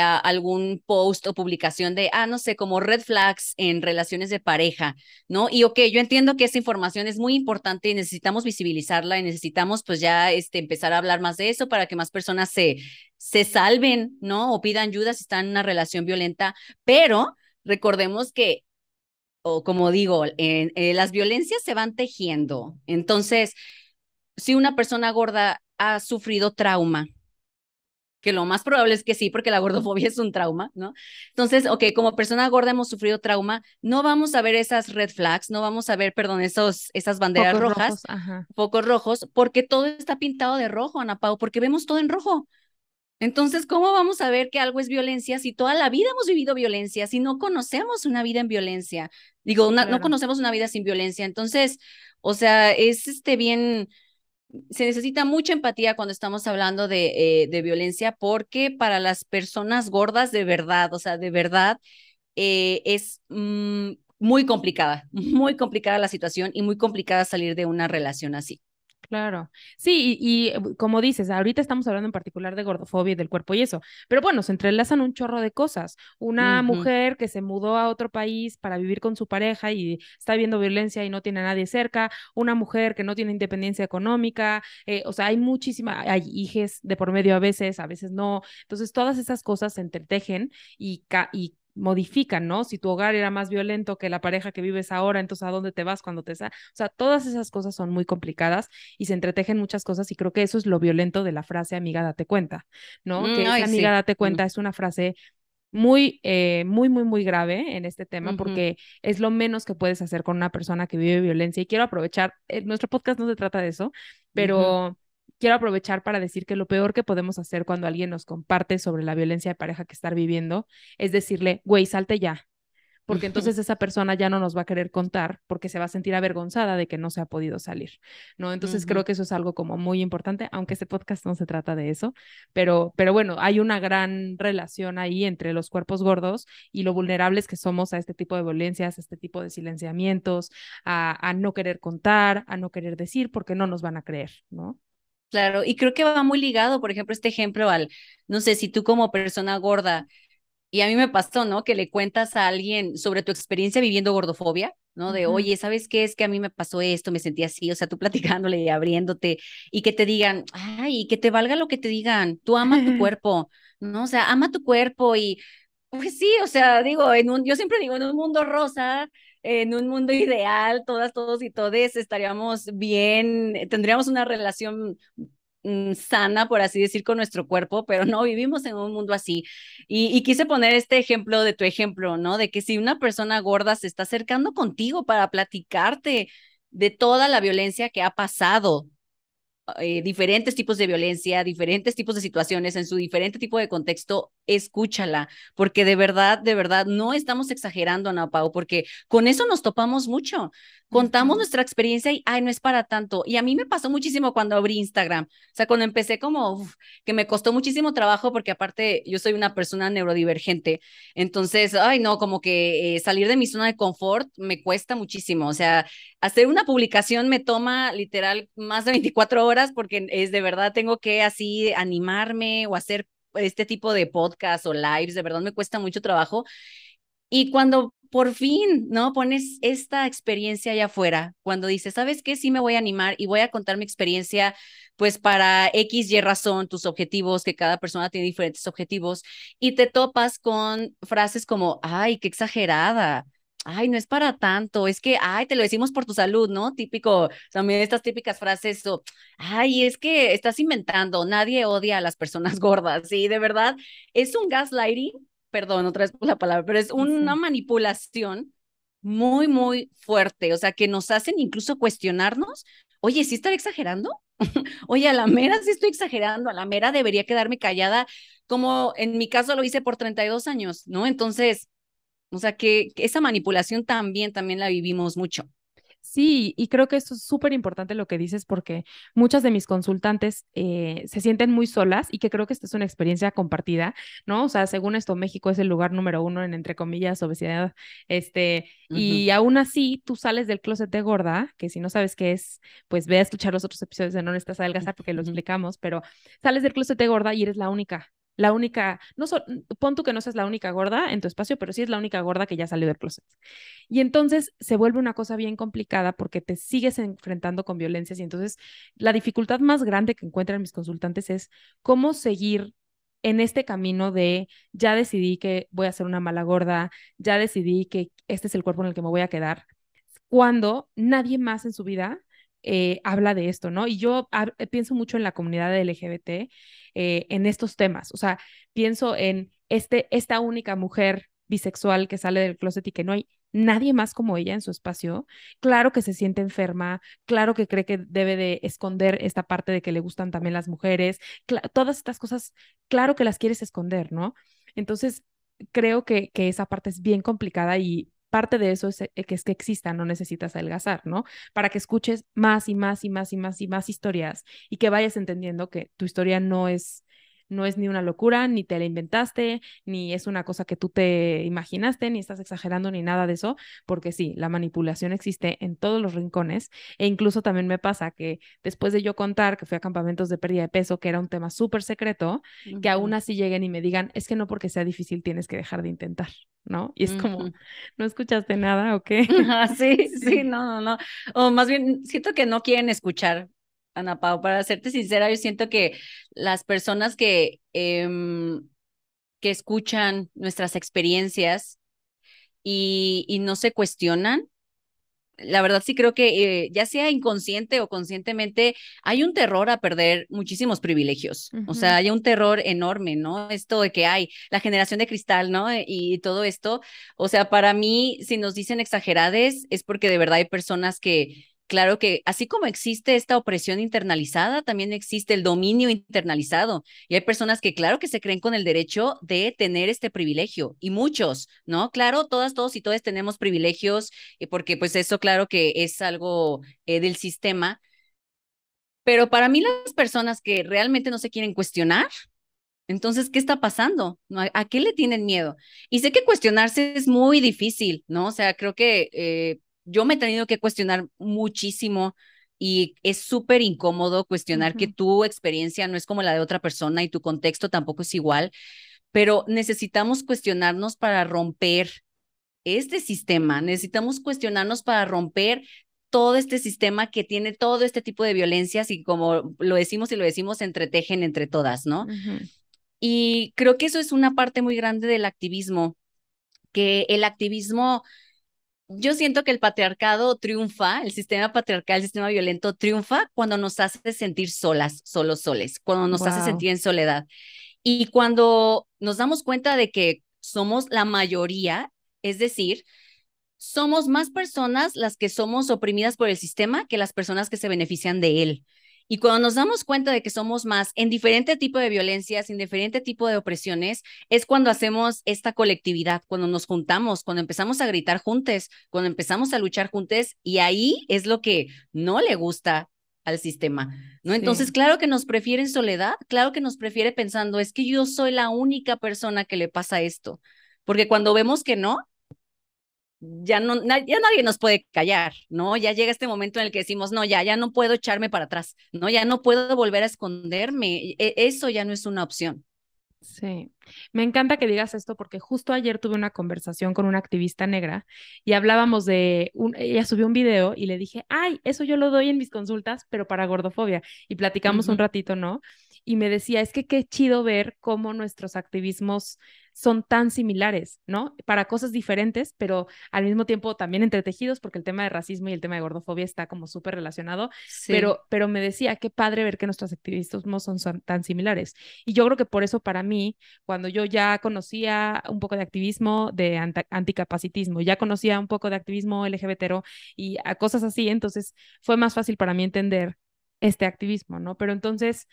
algún post o publicación de, ah, no sé, como red flags en relaciones de pareja, ¿no? Y ok, yo entiendo que esa información es muy importante y necesitamos visibilizarla y necesitamos pues ya este, empezar a hablar más de eso para que más personas se, se salven, ¿no? O pidan ayuda si están en una relación violenta, pero recordemos que o como digo, eh, las violencias se van tejiendo. Entonces, si una persona gorda ha sufrido trauma, que lo más probable es que sí, porque la gordofobia [laughs] es un trauma, ¿no? Entonces, ok, como persona gorda hemos sufrido trauma, no vamos a ver esas red flags, no vamos a ver, perdón, esos, esas banderas rojas, pocos rojos, porque todo está pintado de rojo, Ana Pau, porque vemos todo en rojo. Entonces, ¿cómo vamos a ver que algo es violencia si toda la vida hemos vivido violencia, si no conocemos una vida en violencia? Digo, no conocemos una vida sin violencia. Entonces, o sea, es este bien, se necesita mucha empatía cuando estamos hablando de, eh, de, violencia porque para las personas gordas de verdad, o sea, de verdad, eh, es mm, muy complicada, [laughs] muy complicada la situación y muy complicada salir de una relación así. Claro, sí, y, eh, como dices, ahorita estamos hablando en particular de gordofobia y del cuerpo y eso, pero bueno, se entrelazan un chorro de cosas. Una mujer que se mudó a otro país para vivir con su pareja y está viendo violencia y no tiene a nadie cerca, una mujer que no tiene independencia económica, eh, o sea, hay muchísima, hay hijes de por medio a veces, a veces no. Entonces, todas esas cosas se entretejen y, y modifican, ¿no? Si tu hogar era más violento que la pareja que vives ahora, entonces ¿a dónde te vas cuando te... O sea, todas esas cosas son muy complicadas y se entretejen muchas cosas y creo que eso es lo violento de la frase amiga, date cuenta, ¿no? Mm, que esa amiga, date cuenta es una frase muy, eh, muy, muy, muy grave en este tema porque es lo menos que puedes hacer con una persona que vive violencia y quiero aprovechar, eh, nuestro podcast no se trata de eso, pero quiero aprovechar para decir que lo peor que podemos hacer cuando alguien nos comparte sobre la violencia de pareja que estar viviendo es decirle, güey, salte ya, porque entonces esa persona ya no nos va a querer contar porque se va a sentir avergonzada de que no se ha podido salir, ¿no? Entonces creo que eso es algo como muy importante, aunque este podcast no se trata de eso, pero, pero bueno, hay una gran relación ahí entre los cuerpos gordos y lo vulnerables que somos a este tipo de violencias, a este tipo de silenciamientos, a, a no querer contar, a no querer decir porque no nos van a creer, ¿no? Claro, y creo que va muy ligado, por ejemplo, este ejemplo al, no sé, si tú como persona gorda, y a mí me pasó, ¿no? Que le cuentas a alguien sobre tu experiencia viviendo gordofobia, ¿no? De, oye, ¿sabes qué? Es que a mí me pasó esto, me sentí así, o sea, tú platicándole y abriéndote, y que te digan, ay, que te valga lo que te digan, tú amas tu [laughs] cuerpo, ¿no? O sea, ama tu cuerpo y, pues sí, o sea, digo, en un, yo siempre digo, en un mundo rosa, en un mundo ideal, todas, todos y todes estaríamos bien, tendríamos una relación mm, sana, por así decir, con nuestro cuerpo, pero no vivimos en un mundo así. Y, y, quise poner este ejemplo de tu ejemplo, ¿no? De que si una persona gorda se está acercando contigo para platicarte de toda la violencia que ha pasado, eh, diferentes tipos de violencia, diferentes tipos de situaciones, en su diferente tipo de contexto, escúchala, porque de verdad, de verdad, no estamos exagerando, Ana Pau, porque con eso nos topamos mucho. Contamos nuestra experiencia y, ay, no es para tanto. Y a mí me pasó muchísimo cuando abrí Instagram. O sea, cuando empecé como que me costó muchísimo trabajo porque aparte yo soy una persona neurodivergente. Entonces, ay, no, como que eh, salir de mi zona de confort me cuesta muchísimo. O sea, hacer una publicación me toma literal más de 24 horas porque es de verdad, tengo que así animarme o hacer este tipo de podcast o lives, de verdad me cuesta mucho trabajo. Y cuando por fin, ¿no? Pones esta experiencia allá afuera, cuando dices, ¿sabes qué? Sí me voy a animar y voy a contar mi experiencia, pues para X, Y razón, tus objetivos, que cada persona tiene diferentes objetivos, y te topas con frases como, ay, qué exagerada, ay, no es para tanto, es que, ay, te lo decimos por tu salud, ¿no? Típico, también estas típicas frases, o, ay, es que estás inventando, nadie odia a las personas [laughs] gordas, sí, de verdad, es un gaslighting, perdón, otra vez la palabra, pero es una manipulación muy, muy fuerte, o sea, que nos hacen incluso cuestionarnos, oye, ¿sí estaré exagerando? [laughs] oye, a la mera sí estoy exagerando, a la mera debería quedarme callada, como en mi caso lo hice por 32 años, ¿no? Entonces, o sea, que, esa manipulación también, también la vivimos mucho. Sí, y creo que esto es súper importante lo que dices porque muchas de mis consultantes eh, se sienten muy solas y que creo que esta es una experiencia compartida, ¿no? O sea, según esto, México es el lugar número uno en, entre comillas, obesidad, este, y aún así tú sales del closet de gorda, que si no sabes qué es, pues ve a escuchar los otros episodios de No Necesitas Adelgazar porque lo explicamos, pero sales del closet de gorda y eres la única, la única, no so, pon tú que no seas la única gorda en tu espacio, pero sí es la única gorda que ya salió del closet. Y entonces se vuelve una cosa bien complicada porque te sigues enfrentando con violencias y entonces la dificultad más grande que encuentran mis consultantes es cómo seguir en este camino de ya decidí que voy a ser una mala gorda, ya decidí que este es el cuerpo en el que me voy a quedar, cuando nadie más en su vida eh, habla de esto, ¿no? Y yo eh, pienso mucho en la comunidad LGBT, eh, en estos temas, o sea, pienso en este, esta única mujer bisexual que sale del closet y que no hay nadie más como ella en su espacio, claro que se siente enferma, claro que cree que debe de esconder esta parte de que le gustan también las mujeres, todas estas cosas, claro que las quieres esconder, ¿no? Entonces, creo que, que esa parte es bien complicada y parte de eso es eh, que es que exista, no necesitas adelgazar, ¿no? Para que escuches más y más y más y más y más historias y que vayas entendiendo que tu historia no es no es ni una locura, ni te la inventaste, ni es una cosa que tú te imaginaste, ni estás exagerando, ni nada de eso, porque sí, la manipulación existe en todos los rincones e incluso también me pasa que después de yo contar que fui a campamentos de pérdida de peso, que era un tema súper secreto, que aún así lleguen y me digan, es que no porque sea difícil tienes que dejar de intentar, ¿no? Y es como, ¿no escuchaste nada o qué? [laughs] [laughs] sí, sí, no, no, no. O más bien, siento que no quieren escuchar Ana Pau, para serte sincera, yo siento que las personas que, em, que escuchan nuestras experiencias y, y, no se cuestionan, la verdad sí creo que eh, ya sea inconsciente o conscientemente, hay un terror a perder muchísimos privilegios. O sea, hay un terror enorme, ¿no? Esto de que hay la generación de cristal, ¿no? Y, todo esto. O sea, para mí, si nos dicen exagerades, es porque de verdad hay personas que Claro que así como existe esta opresión internalizada, también existe el dominio internalizado. Y hay personas que, claro, que se creen con el derecho de tener este privilegio. Y muchos, ¿no? Claro, todas, todos y todas tenemos privilegios, eh, porque pues eso, claro que es algo eh, del sistema. Pero para mí las personas que realmente no se quieren cuestionar, entonces, ¿qué está pasando? ¿A qué le tienen miedo? Y sé que cuestionarse es muy difícil, ¿no? O sea, creo que eh, yo me he tenido que cuestionar muchísimo y es súper incómodo cuestionar que tu experiencia no es como la de otra persona y tu contexto tampoco es igual, pero necesitamos cuestionarnos para romper este sistema, necesitamos cuestionarnos para romper todo este sistema que tiene todo este tipo de violencias y como lo decimos y lo decimos, entretejen entre todas, ¿no? Y creo que eso es una parte muy grande del activismo, que el activismo yo siento que el patriarcado triunfa, el sistema patriarcal, el sistema violento triunfa cuando nos hace sentir solas, solos, soles, cuando nos hace sentir en soledad. Y cuando nos damos cuenta de que somos la mayoría, es decir, somos más personas las que somos oprimidas por el sistema que las personas que se benefician de él. Y cuando nos damos cuenta de que somos más en diferente tipo de violencias, en diferente tipo de opresiones, es cuando hacemos esta colectividad, cuando nos juntamos, cuando empezamos a gritar juntos, cuando empezamos a luchar juntos, y ahí es lo que no le gusta al sistema, ¿no? Entonces, claro que nos prefiere en soledad, claro que nos prefiere pensando, es que yo soy la única persona que le pasa esto, porque cuando vemos que no, ya no, ya nadie nos puede callar, ¿no? Ya llega este momento en el que decimos, no, ya, ya no puedo echarme para atrás, ¿no? Ya no puedo volver a esconderme, e, eso ya no es una opción. Sí, me encanta que digas esto porque justo ayer tuve una conversación con una activista negra y hablábamos de, un, ella subió un video y le dije, ay, eso yo lo doy en mis consultas, pero para gordofobia. Y platicamos un ratito, ¿no? Y me decía, es que qué chido ver cómo nuestros activismos son tan similares, ¿no? Para cosas diferentes, pero al mismo tiempo también entretejidos, porque el tema de racismo y el tema de gordofobia está como súper relacionado, pero, pero me decía, qué padre ver que nuestros activismos son, son, tan similares. Y yo creo que por eso para mí, cuando yo ya conocía un poco de activismo de anticapacitismo, ya conocía un poco de activismo LGBT y a cosas así, entonces fue más fácil para mí entender este activismo, ¿no? Pero entonces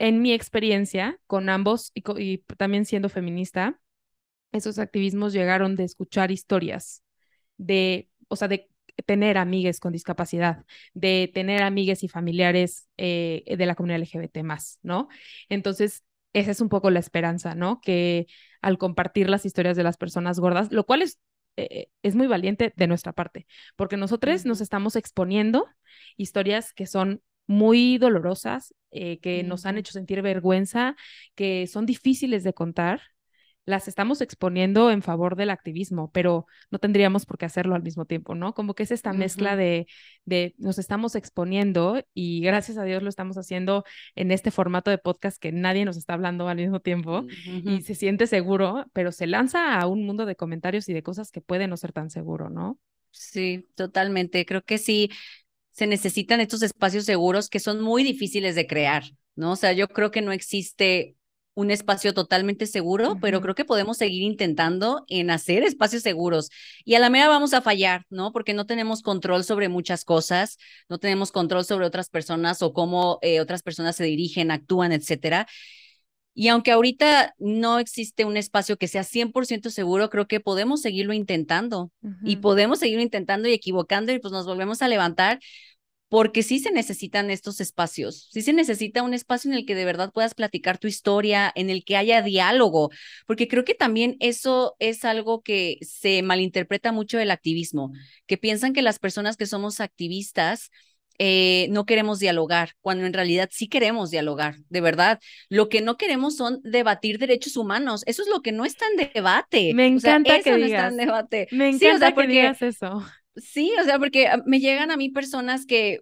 en mi experiencia con ambos y, también siendo feminista, esos activismos llegaron de escuchar historias, de, o sea, de tener amigues con discapacidad, de tener amigues y familiares eh, de la comunidad LGBT más, ¿no? Entonces, esa es un poco la esperanza, ¿no? Que al compartir las historias de las personas gordas, lo cual es, eh, es muy valiente de nuestra parte, porque nosotros nos estamos exponiendo historias que son muy dolorosas, eh, que nos han hecho sentir vergüenza, que son difíciles de contar, las estamos exponiendo en favor del activismo, pero no tendríamos por qué hacerlo al mismo tiempo, ¿no? Como que es esta mezcla de, de nos estamos exponiendo y gracias a Dios lo estamos haciendo en este formato de podcast que nadie nos está hablando al mismo tiempo y se siente seguro, pero se lanza a un mundo de comentarios y de cosas que puede no ser tan seguro, ¿no? Sí, totalmente. Creo que sí, se necesitan estos espacios seguros que son muy difíciles de crear, ¿no? O sea, yo creo que no existe un espacio totalmente seguro, pero creo que podemos seguir intentando en hacer espacios seguros. Y a la mera vamos a fallar, ¿no? Porque no tenemos control sobre muchas cosas, no tenemos control sobre otras personas o cómo eh, otras personas se dirigen, actúan, etcétera. Y aunque ahorita no existe un espacio que sea 100% seguro, creo que podemos seguirlo intentando y podemos seguirlo intentando y equivocando y pues nos volvemos a levantar porque sí se necesitan estos espacios, sí se necesita un espacio en el que de verdad puedas platicar tu historia, en el que haya diálogo, porque creo que también eso es algo que se malinterpreta mucho del activismo, que piensan que las personas que somos activistas eh, no queremos dialogar, cuando en realidad sí queremos dialogar, de verdad. Lo que no queremos son debatir derechos humanos, eso es lo que no está en debate. Me encanta que digas. debate. Me encanta que digas eso. Sí, o sea, porque ah, me llegan a mí personas que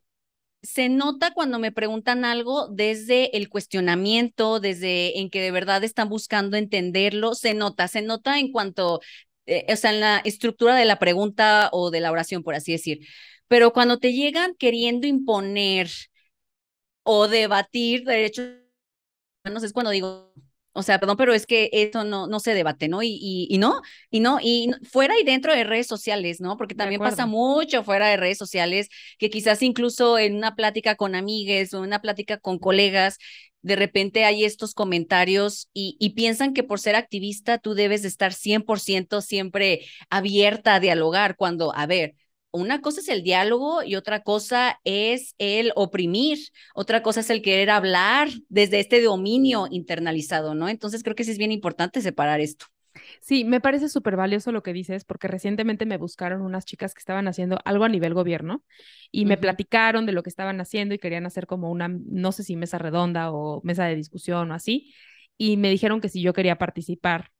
se nota cuando me preguntan algo desde el cuestionamiento, desde en que de verdad están buscando entenderlo, se nota, se nota en cuanto, eh, o sea, en la estructura de la pregunta o de la oración, por así decir. Pero cuando te llegan queriendo imponer o debatir derechos humanos, es cuando digo, o sea, perdón, pero es que esto no, no se debate, ¿no? Y, y, no, y no, y fuera y dentro de redes sociales, ¿no? Porque también pasa mucho fuera de redes sociales, que quizás incluso en una plática con amigues o una plática con colegas, de repente hay estos comentarios y, y, piensan que por ser activista tú debes de estar 100% siempre abierta a dialogar, cuando, a ver, una cosa es el diálogo y otra cosa es el oprimir, otra cosa es el querer hablar desde este dominio internalizado, ¿no? Entonces creo que sí es bien importante separar esto. Sí, me parece súper valioso lo que dices, porque recientemente me buscaron unas chicas que estaban haciendo algo a nivel gobierno y me platicaron de lo que estaban haciendo y querían hacer como una, no sé si mesa redonda o mesa de discusión o así, y me dijeron que si yo quería participar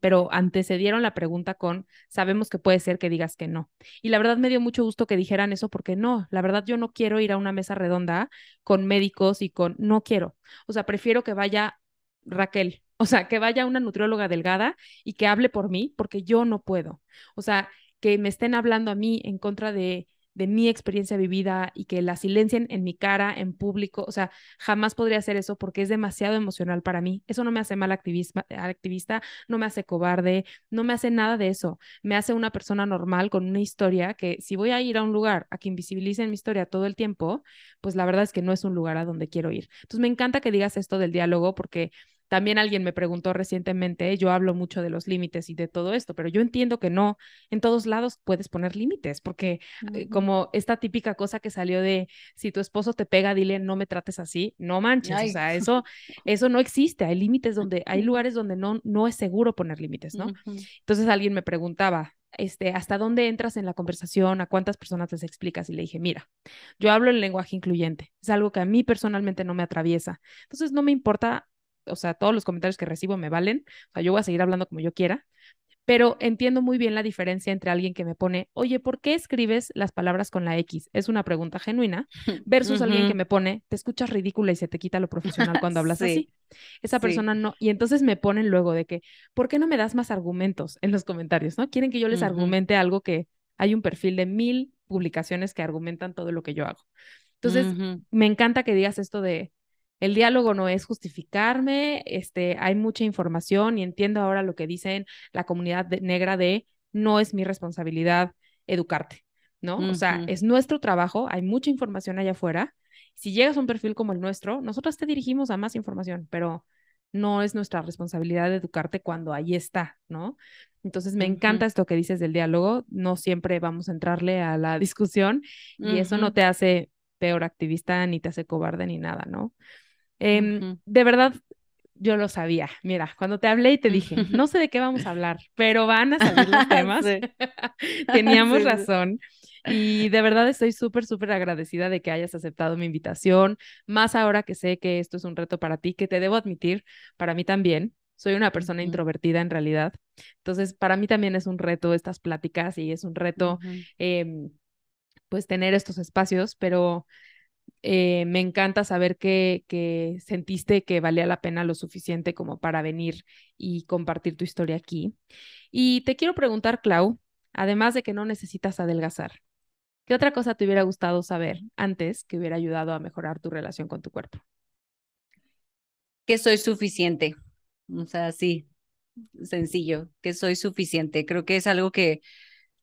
pero antecedieron la pregunta con, sabemos que puede ser que digas que no. Y la verdad me dio mucho gusto que dijeran eso porque no, la verdad yo no quiero ir a una mesa redonda con médicos y con, no quiero. O sea, prefiero que vaya Raquel, [laughs] o sea, que vaya una nutrióloga delgada y que hable por mí porque yo no puedo. O sea, que me estén hablando a mí en contra de de mi experiencia vivida y que la silencien en mi cara, en público. O sea, jamás podría hacer eso porque es demasiado emocional para mí. Eso no me hace mal activista, activista, no me hace cobarde, no me hace nada de eso. Me hace una persona normal con una historia que si voy a ir a un lugar a que invisibilicen mi historia todo el tiempo, pues la verdad es que no es un lugar a donde quiero ir. Entonces me encanta que digas esto del diálogo porque también alguien me preguntó recientemente, yo hablo mucho de los límites y de todo esto, pero yo entiendo que no, en todos lados puedes poner límites, porque eh, como esta típica cosa que salió de, si tu esposo te pega, dile, no me trates así, no manches, o sea, eso, eso no existe, hay límites donde, hay lugares donde no, no es seguro poner límites, ¿no? Entonces alguien me preguntaba, este, ¿hasta dónde entras en la conversación? ¿A cuántas personas les explicas? Y le dije, mira, yo hablo el lenguaje incluyente, es algo que a mí personalmente no me atraviesa. Entonces, no me importa o sea, todos los comentarios que recibo me valen, o sea, yo voy a seguir hablando como yo quiera, pero entiendo muy bien la diferencia entre alguien que me pone, oye, ¿por qué escribes las palabras con la X? Es una pregunta genuina, [laughs] versus alguien que me pone, te escuchas ridícula y se te quita lo profesional cuando hablas [laughs] así. Esa persona no, y entonces me ponen luego de que, ¿por qué no me das más argumentos en los comentarios? ¿No? Quieren que yo les argumente algo que hay un perfil de mil publicaciones que argumentan todo lo que yo hago. Entonces, me encanta que digas esto de, el diálogo no es justificarme, este, hay mucha información y entiendo ahora lo que dicen la comunidad negra de no es mi responsabilidad educarte, ¿no? O sea, es nuestro trabajo, hay mucha información allá afuera. Si llegas a un perfil como el nuestro, nosotros te dirigimos a más información, pero no es nuestra responsabilidad educarte cuando ahí está, ¿no? Entonces me encanta esto que dices del diálogo, no siempre vamos a entrarle a la [laughs] discusión y eso no te hace peor activista ni te hace cobarde ni nada, ¿no? Em, de verdad, yo lo sabía. Mira, cuando te hablé y te dije, [laughs] no sé de qué vamos a hablar, pero van a salir los [laughs] temas. [laughs] Teníamos razón. Y de verdad estoy súper, súper agradecida de que hayas aceptado mi invitación, más ahora que sé que esto es un reto para ti, que te debo admitir, para mí también. Soy una persona introvertida en realidad. Entonces, para mí también es un reto estas pláticas y es un reto, em, pues, tener estos espacios, pero eh, me encanta saber que, que, sentiste que valía la pena lo suficiente como para venir y compartir tu historia aquí. Y te quiero preguntar, Clau, además de que no necesitas adelgazar, ¿qué otra cosa te hubiera gustado saber antes que hubiera ayudado a mejorar tu relación con tu cuerpo? Que soy suficiente. O sea, sí, sencillo, que soy suficiente. Creo que es algo que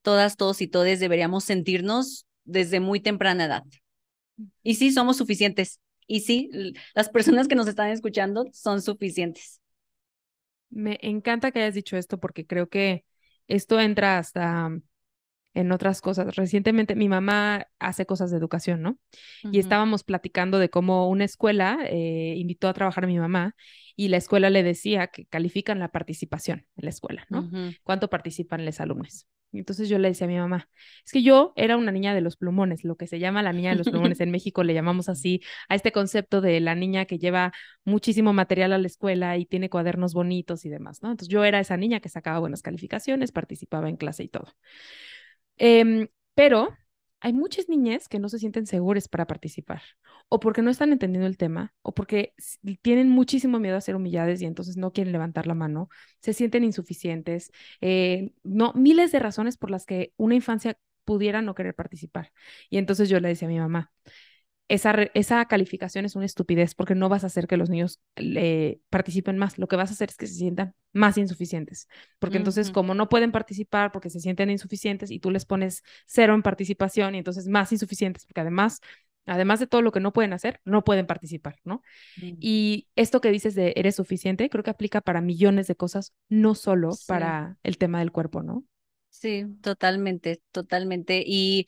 todas, todos y todes deberíamos sentirnos desde muy temprana edad. Y sí, somos suficientes. Y sí, las personas que nos están escuchando son suficientes. Me encanta que hayas dicho esto porque creo que esto entra hasta en otras cosas. Recientemente mi mamá hace cosas de educación, ¿no? Y estábamos platicando de cómo una escuela eh, invitó a trabajar a mi mamá y la escuela le decía que califican la participación en la escuela, ¿no? ¿Cuánto participan los alumnos? Entonces yo le decía a mi mamá, es que yo era una niña de los plumones, lo que se llama la niña de los plumones. En México le llamamos así a este concepto de la niña que lleva muchísimo material a la escuela y tiene cuadernos bonitos y demás, ¿no? Entonces yo era esa niña que sacaba buenas calificaciones, participaba en clase y todo. Em, pero hay muchas niñas que no se sienten seguras para participar, o porque no están entendiendo el tema, o porque tienen muchísimo miedo a ser humilladas y entonces no quieren levantar la mano, se sienten insuficientes, eh, no, miles de razones por las que una infancia pudiera no querer participar. Y entonces yo le decía a mi mamá, esa, esa calificación es una estupidez porque no vas a hacer que los niños participen más. Lo que vas a hacer es que se sientan más insuficientes. Porque entonces, como no pueden participar porque se sienten insuficientes y tú les pones cero en participación y entonces más insuficientes porque además además de todo lo que no pueden hacer, no pueden participar, ¿no? Y esto que dices de eres suficiente, creo que aplica para millones de cosas, no solo para el tema del cuerpo, ¿no? Sí, totalmente, totalmente. Y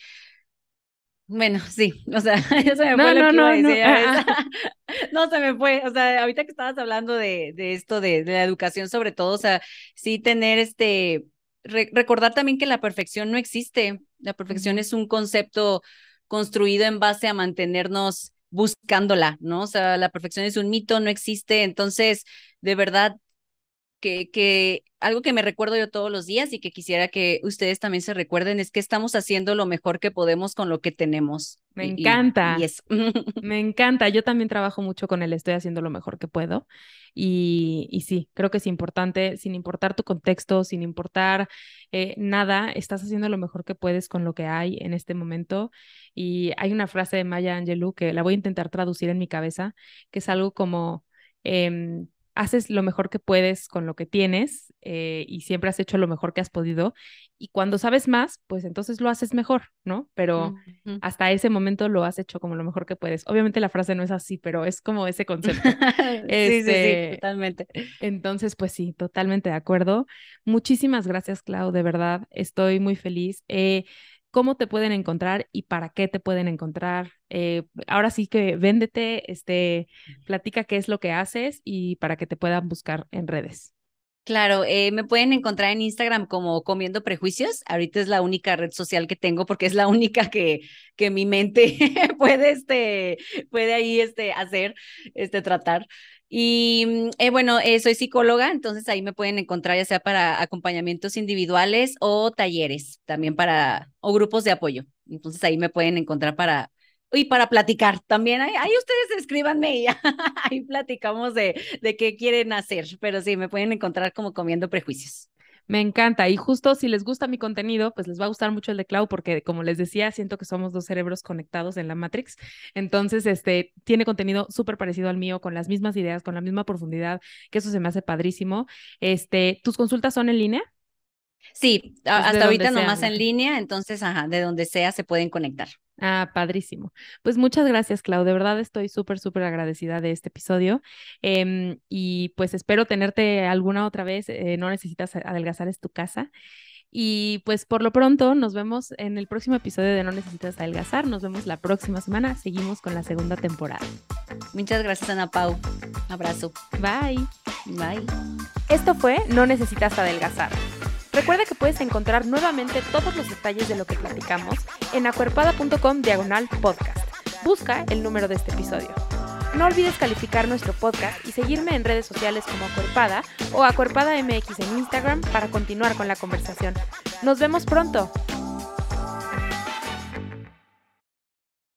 bueno, sí, o sea, [laughs] ya se me fue lo que iba a decir. Ah, ah. [laughs] No, se me fue, o sea, ahorita que estabas hablando de, de esto, de, de, la educación sobre todo, o sea, sí tener este, recordar también que la perfección no existe, la perfección es un concepto construido en base a mantenernos buscándola, ¿no? O sea, la perfección es un mito, no existe, entonces, de verdad, que, que algo que me recuerdo yo todos los días y que quisiera que ustedes también se recuerden es que estamos haciendo lo mejor que podemos con lo que tenemos. Me encanta. [laughs] me encanta. Yo también trabajo mucho con él, estoy haciendo lo mejor que puedo. Y, y sí, creo que es importante, sin importar tu contexto, sin importar eh, nada, estás haciendo lo mejor que puedes con lo que hay en este momento. Y hay una frase de Maya Angelou que la voy a intentar traducir en mi cabeza, que es algo como... Em, haces lo mejor que puedes con lo que tienes eh, y siempre has hecho lo mejor que has podido. Y cuando sabes más, pues entonces lo haces mejor, ¿no? Pero hasta ese momento lo has hecho como lo mejor que puedes. Obviamente la frase no es así, pero es como ese concepto. [laughs] sí, sí, sí, este, totalmente. Entonces, pues sí, totalmente de acuerdo. Muchísimas gracias, Clau, de verdad. Estoy muy feliz. Eh, cómo te pueden encontrar y para qué te pueden encontrar. Eh, ahora sí que véndete, este, platica qué es lo que haces y para que te puedan buscar en redes. Claro, eh, me pueden encontrar en Instagram como Comiendo Prejuicios. Ahorita es la única red social que tengo porque es la [laughs] única que, que mi mente [laughs] puede, este, puede ahí este, hacer, este, tratar. Y mm, eh, bueno, eh, soy psicóloga, entonces ahí me pueden encontrar ya sea para acompañamientos individuales o talleres, también para, o grupos de apoyo. Entonces ahí me pueden encontrar para, y para platicar también. Ahí, ahí ustedes escríbanme y [laughs] ahí platicamos de, de qué quieren hacer, pero sí, me pueden encontrar como comiendo prejuicios. Me encanta. Y justo si les gusta mi contenido, pues les va a gustar mucho el de Clau, porque como les decía, siento que somos dos cerebros conectados en la Matrix. Entonces, este tiene contenido súper parecido al mío, con las mismas ideas, con la misma profundidad, que eso se me hace padrísimo. Este, ¿tus consultas son en línea? Sí, pues, hasta ahorita nomás en línea, entonces, ajá, de donde sea se pueden conectar. Ah, padrísimo. Pues muchas gracias, Clau. De verdad estoy súper, súper agradecida de este episodio. Em, y pues espero tenerte alguna otra vez. Eh, no necesitas adelgazar, es tu casa. Y pues por lo pronto nos vemos en el próximo episodio de No Necesitas Adelgazar. Nos vemos la próxima semana. Seguimos con la segunda temporada. Muchas gracias, Ana Pau. Abrazo. Bye. Bye. Esto fue No Necesitas Adelgazar Recuerda que puedes encontrar nuevamente todos los detalles de lo que platicamos en acuerpada.com diagonal podcast. Busca el número de este episodio. No olvides calificar nuestro podcast y seguirme en redes sociales como Acuerpada o Acuerpada MX en Instagram para continuar con la conversación. Nos vemos pronto.